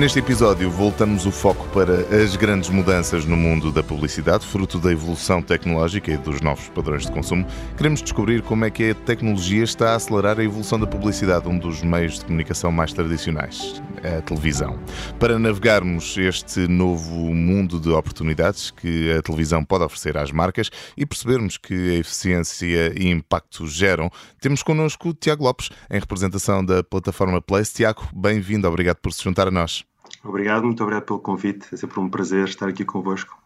Neste episódio, voltamos o foco para as grandes mudanças no mundo da publicidade, fruto da evolução tecnológica e dos novos padrões de consumo. Queremos descobrir como é que a tecnologia está a acelerar a evolução da publicidade, um dos meios de comunicação mais tradicionais, a televisão. Para navegarmos este novo mundo de oportunidades que a televisão pode oferecer às marcas e percebermos que a eficiência e impacto geram, temos connosco Tiago Lopes, em representação da plataforma Place. Tiago, bem-vindo, obrigado por se juntar a nós. Obrigado, muito obrigado pelo convite. É sempre um prazer estar aqui convosco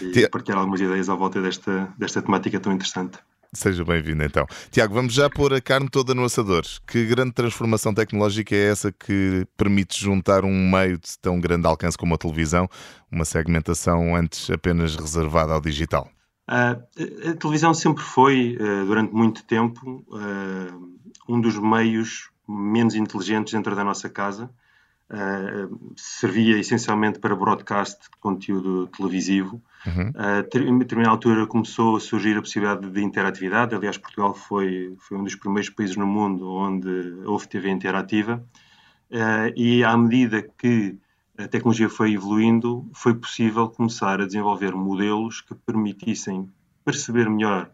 e partilhar algumas ideias à volta desta, desta temática tão interessante. Seja bem-vindo então. Tiago, vamos já pôr a carne toda no assador. Que grande transformação tecnológica é essa que permite juntar um meio de tão grande alcance como a televisão, uma segmentação antes apenas reservada ao digital? Uh, a televisão sempre foi, uh, durante muito tempo, uh, um dos meios menos inteligentes dentro da nossa casa Uh, servia essencialmente para broadcast de conteúdo televisivo. Uhum. Uh, em determinada altura começou a surgir a possibilidade de interatividade. Aliás, Portugal foi, foi um dos primeiros países no mundo onde houve TV interativa. Uh, e à medida que a tecnologia foi evoluindo, foi possível começar a desenvolver modelos que permitissem perceber melhor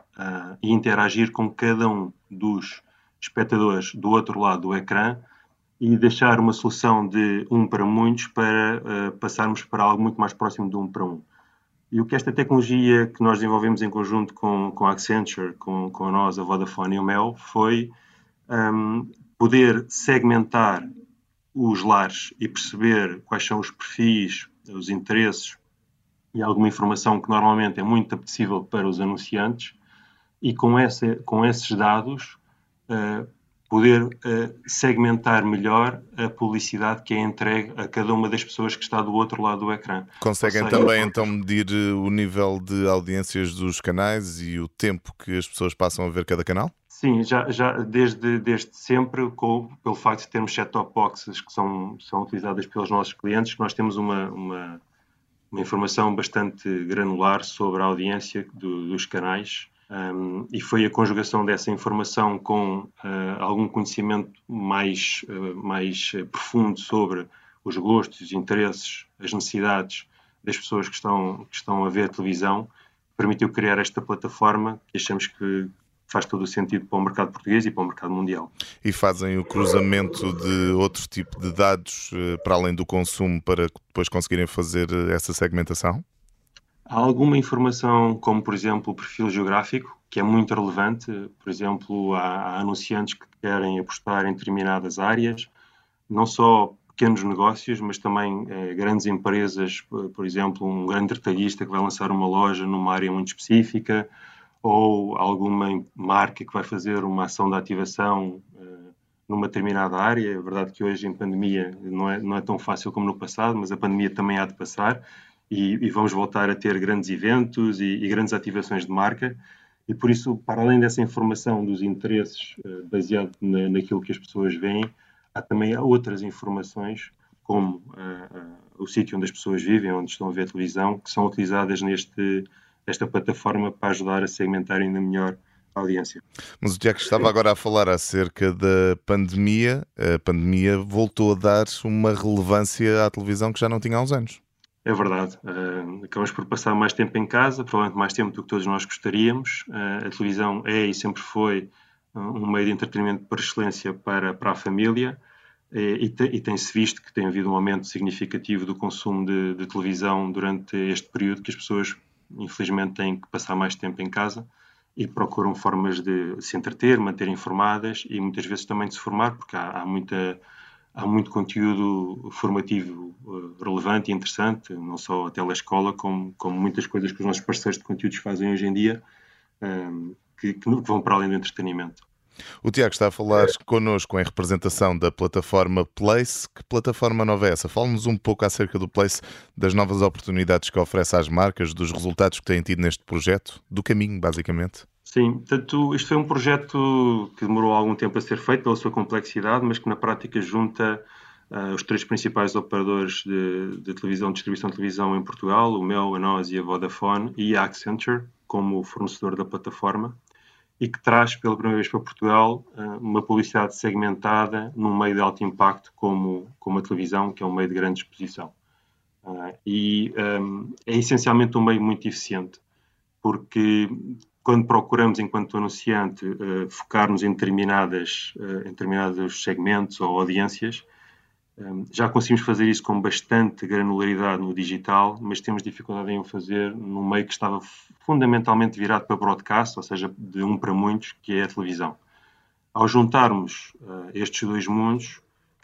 e interagir com cada um dos espectadores do outro lado do ecrã e deixar uma solução de um para muitos para uh, passarmos para algo muito mais próximo de um para um. E o que esta tecnologia que nós desenvolvemos em conjunto com, com a Accenture, com, com nós, a Vodafone e o Mel, foi um, poder segmentar os lares e perceber quais são os perfis, os interesses e alguma informação que normalmente é muito apetecível para os anunciantes e com, essa, com esses dados uh, poder uh, segmentar melhor a publicidade que é entregue a cada uma das pessoas que está do outro lado do ecrã. Conseguem seja, também então medir eh, o nível de audiências dos canais e o tempo que as pessoas passam a ver cada canal? Sim, já, já desde, desde sempre, com, pelo facto de termos set-top boxes que são, são utilizadas pelos nossos clientes, nós temos uma, uma, uma informação bastante granular sobre a audiência do, dos canais um, e foi a conjugação dessa informação com uh, algum conhecimento mais, uh, mais profundo sobre os gostos, os interesses, as necessidades das pessoas que estão, que estão a ver a televisão, permitiu criar esta plataforma que achamos que faz todo o sentido para o mercado português e para o mercado mundial. E fazem o cruzamento de outro tipo de dados uh, para além do consumo para depois conseguirem fazer essa segmentação? Há alguma informação, como por exemplo o perfil geográfico, que é muito relevante. Por exemplo, há, há anunciantes que querem apostar em determinadas áreas, não só pequenos negócios, mas também eh, grandes empresas, por exemplo, um grande retalhista que vai lançar uma loja numa área muito específica, ou alguma marca que vai fazer uma ação de ativação eh, numa determinada área. É verdade que hoje em pandemia não é, não é tão fácil como no passado, mas a pandemia também há de passar e, e vamos voltar a ter grandes eventos e, e, grandes ativações de marca. E por isso, para além dessa informação dos interesses uh, baseado na, naquilo que as pessoas veem, há também outras informações, como uh, o sítio onde as pessoas vivem, onde estão a ver televisão, que são utilizadas neste, nesta plataforma para ajudar a segmentar ainda melhor a audiência. Mas o Tiago estava agora a falar acerca da pandemia. A pandemia voltou a dar uma relevância à televisão que já não tinha há uns anos. É verdade. Uh, acabamos por passar mais tempo em casa, provavelmente mais tempo do que todos nós gostaríamos. Uh, a televisão é e sempre foi um meio de entretenimento por excelência para, para a família e, te, e tem-se visto que tem havido um aumento significativo do consumo de, de, televisão durante este período que as pessoas, infelizmente, têm que passar mais tempo em casa e procuram formas de se entreter, manter informadas e muitas vezes também de se formar, porque há, há muita há muito conteúdo formativo eh, relevante e interessante, não só a telescola, como, como muitas coisas que os nossos parceiros de conteúdos fazem hoje em dia, ehm, que, que, vão para além do entretenimento. O Tiago está a falar é. connosco em representação da plataforma Place. Que plataforma nova é essa? Fale-nos um pouco acerca do Place, das novas oportunidades que oferece às marcas, dos resultados que têm tido neste projeto, do caminho, basicamente. Sim, portanto, isto foi um projeto que demorou algum tempo a ser feito pela sua complexidade, mas que na prática junta uh, os três principais operadores de, de, televisão, de distribuição de televisão em Portugal, o Mel, a NOS e a Vodafone, e a Accenture como fornecedor da plataforma e que traz pela primeira vez para Portugal eh, uma publicidade segmentada num meio de alto impacto como, como a televisão, que é um meio de grande exposição. Eh, e um, eh, é essencialmente um meio muito eficiente, porque quando procuramos, enquanto anunciante, focar-nos em, determinadas, em determinados segmentos ou audiências, já conseguimos fazer isso com bastante granularidade no digital, mas temos dificuldade em o fazer num meio que estava fundamentalmente virado para broadcast, ou seja, de um para muitos, que é a televisão. Ao juntarmos uh, estes dois mundos,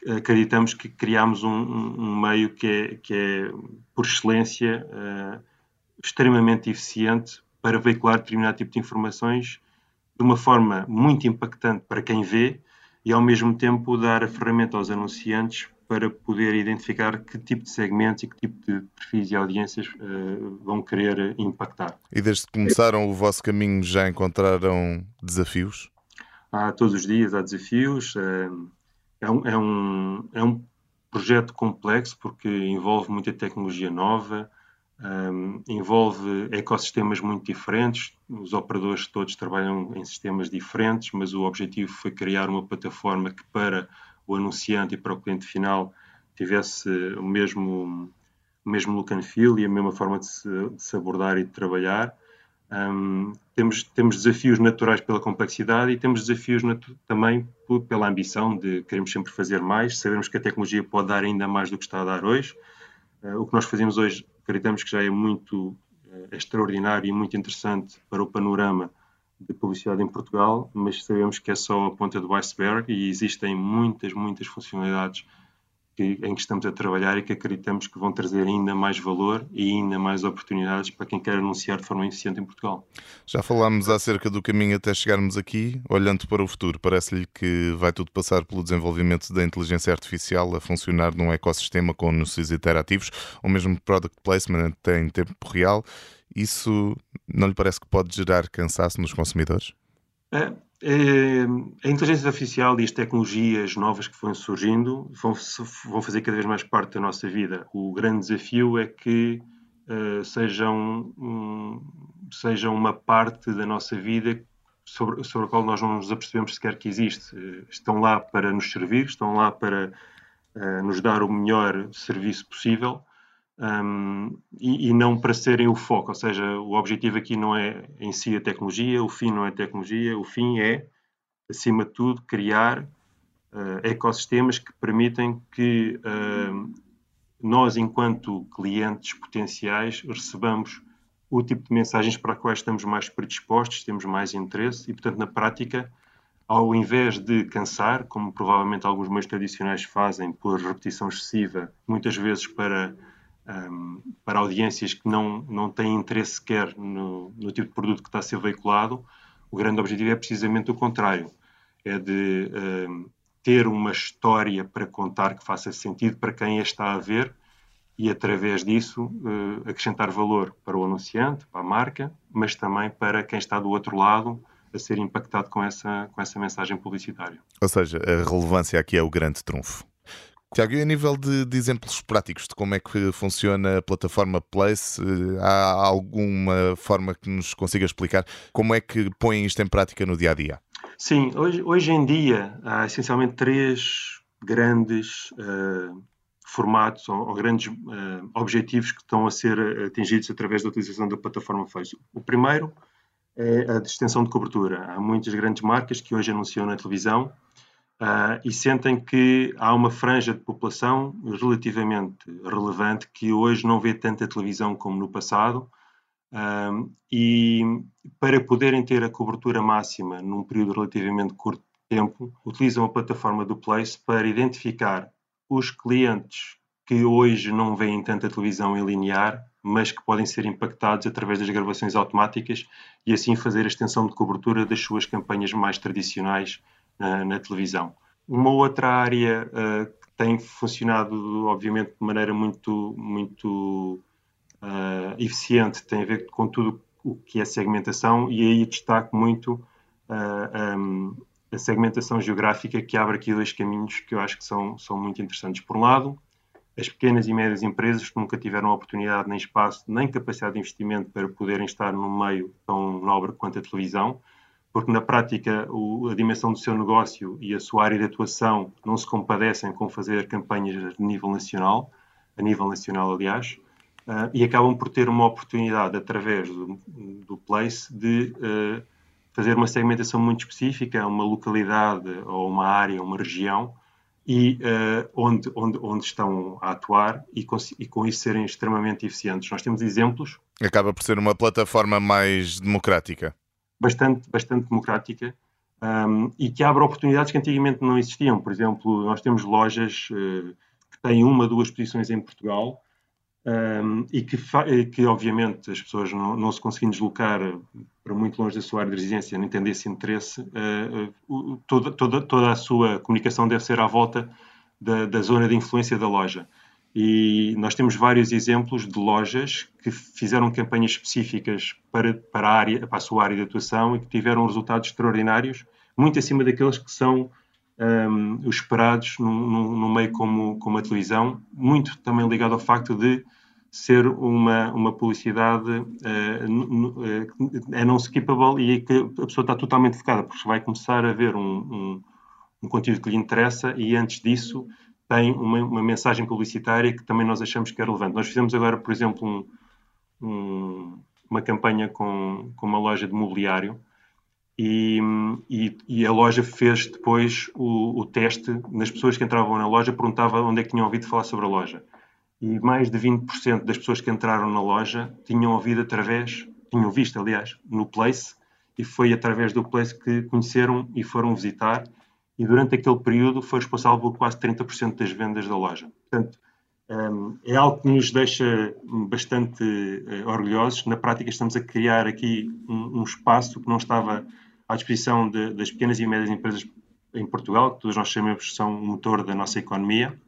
acreditamos que criámos um, um, meio que é, que é por excelência, uh, extremamente eficiente para veicular determinado tipo de informações de uma forma muito impactante para quem vê e, ao mesmo tempo, dar a ferramenta aos anunciantes para poder identificar que tipo de segmentos e que tipo de perfis e audiências uh, vão querer impactar. E desde que começaram o vosso caminho já encontraram desafios? Há todos os dias há desafios. Uh, é, um, é, um, é um projeto complexo porque envolve muita tecnologia nova, um, eh, envolve ecossistemas muito diferentes. Os operadores todos trabalham em sistemas diferentes, mas o objetivo foi criar uma plataforma que para o anunciante e para o cliente final tivesse o mesmo, o mesmo look and feel e a mesma forma de se, de se abordar e de trabalhar. Um, temos, temos desafios naturais pela complexidade e temos desafios também pela ambição de queremos sempre fazer mais, sabemos que a tecnologia pode dar ainda mais do que está a dar hoje. Uh, o que nós fazemos hoje acreditamos que já é muito uh, extraordinário e muito interessante para o panorama de publicidade em Portugal, mas sabemos que é só a ponta do iceberg e existem muitas, muitas funcionalidades que, em que estamos a trabalhar e que acreditamos que vão trazer ainda mais valor e ainda mais oportunidades para quem quer anunciar de forma eficiente em Portugal. Já falámos acerca do caminho até chegarmos aqui, olhando para o futuro. Parece-lhe que vai tudo passar pelo desenvolvimento da inteligência artificial a funcionar num ecossistema com anúncios interativos, ou mesmo product placement em tempo real isso não lhe parece que pode gerar cansaço nos consumidores? É, é, a inteligência artificial e as tecnologias novas que vão surgindo vão, vão, fazer cada vez mais parte da nossa vida. O grande desafio é que uh, sejam, um, sejam uma parte da nossa vida sobre, sobre a qual nós não nos apercebemos sequer que existe. Uh, estão lá para nos servir, estão lá para uh, nos dar o melhor serviço possível um, e, e, não para serem o foco. Ou seja, o objetivo aqui não é em si a tecnologia, o fim não é tecnologia, o fim é, acima de tudo, criar uh, ecossistemas que permitem que uh, nós, enquanto clientes potenciais, recebamos o tipo de mensagens para as quais estamos mais predispostos, temos mais interesse e, portanto, na prática, ao invés de cansar, como provavelmente alguns meios tradicionais fazem por repetição excessiva, muitas vezes para um, para audiências que não, não têm interesse sequer no, no, tipo de produto que está a ser veiculado, o grande objetivo é precisamente o contrário. É de um, ter uma história para contar que faça sentido para quem a está a ver e, através disso, uh, acrescentar valor para o anunciante, para a marca, mas também para quem está do outro lado a ser impactado com essa, com essa mensagem publicitária. Ou seja, a relevância aqui é o grande trunfo. Tiago, e a nível de, de, exemplos práticos de como é que funciona a plataforma Place, eh, há alguma forma que nos consiga explicar como é que põem isto em prática no dia a dia? Sim, hoje, hoje em dia há essencialmente três grandes uh, formatos ou, ou grandes uh, objetivos que estão a ser atingidos através da utilização da plataforma Facebook. O primeiro é a extensão de cobertura. Há muitas grandes marcas que hoje anunciam na televisão Uh, e sentem que há uma franja de população relativamente relevante que hoje não vê tanta televisão como no passado uh, e para poderem ter a cobertura máxima num período relativamente curto de tempo, utilizam a plataforma do Place para identificar os clientes que hoje não veem tanta televisão em linear, mas que podem ser impactados através das gravações automáticas e assim fazer a extensão de cobertura das suas campanhas mais tradicionais na televisão. Uma outra área uh, que tem funcionado, obviamente, de maneira muito, muito uh, eficiente tem a ver com tudo o que é segmentação e aí destaco muito um, a segmentação geográfica que abre aqui dois caminhos que eu acho que são, são muito interessantes. Por um lado, as pequenas e médias empresas que nunca tiveram oportunidade, nem espaço, nem capacidade de investimento para poderem estar num meio tão nobre quanto a televisão, porque na prática o, a dimensão do seu negócio e a sua área de atuação não se compadecem com fazer campanhas a nível nacional, a nível nacional, aliás, uh, e acabam por ter uma oportunidade através do, do Place de uh, fazer uma segmentação muito específica, uma localidade ou uma área, uma região, e uh, onde, onde, onde estão a atuar e com, e com isso serem extremamente eficientes. Nós temos exemplos. Acaba por ser uma plataforma mais democrática. Bastante, bastante democrática um, e que abre oportunidades que antigamente não existiam. Por exemplo, nós temos lojas uh, que têm uma, duas posições em Portugal um, e que, que, obviamente, as pessoas não, não, se conseguindo deslocar para muito longe da sua área de residência, nem tendo esse interesse, uh, toda, toda, toda a sua comunicação deve ser à volta da, da, zona de influência da loja. E nós temos vários exemplos de lojas que fizeram campanhas específicas para, para, a, área, para a sua área de atuação e que tiveram resultados extraordinários, muito acima daqueles que são um, os esperados num, meio como, como a televisão, muito também ligado ao facto de ser uma, uma publicidade uh, é não skippable e que a pessoa está totalmente focada, porque vai começar a ver um, um, um conteúdo que lhe interessa e antes disso tem uma, uma, mensagem publicitária que também nós achamos que é relevante. Nós fizemos agora, por exemplo, um, uma campanha com, com uma loja de mobiliário e, e, e, a loja fez depois o, o, teste nas pessoas que entravam na loja, perguntava onde é que tinham ouvido falar sobre a loja e mais de 20% das pessoas que entraram na loja tinham ouvido através, tinham visto, aliás, no Place, e foi através do Place que conheceram e foram visitar, e durante aquele período foi responsável por quase 30% das vendas da loja. Portanto, um, é algo que nos deixa bastante uh, orgulhosos. Na prática, estamos a criar aqui um, espaço que não estava à disposição de, das pequenas e médias empresas em Portugal, que todos nós sabemos que são o motor da nossa economia,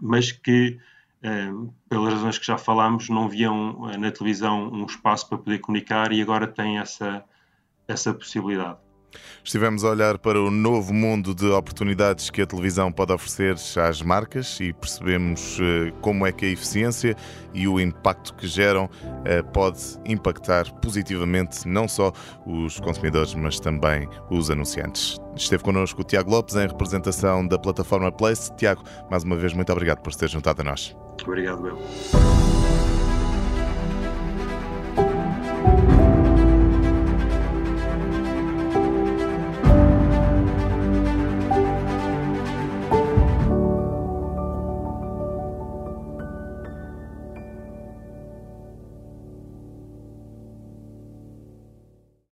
mas que pelas razões que já falámos, não viam eh, na televisão um espaço para poder comunicar e agora têm essa, essa possibilidade. Estivemos a olhar para o novo mundo de oportunidades que a televisão pode oferecer às marcas e percebemos eh, como é que a eficiência e o impacto que geram eh, pode impactar positivamente não só os consumidores, mas também os anunciantes. Esteve connosco o Tiago Lopes em representação da plataforma Place. Tiago, mais uma vez, muito obrigado por se ter juntado a nós. Obrigado, Bel.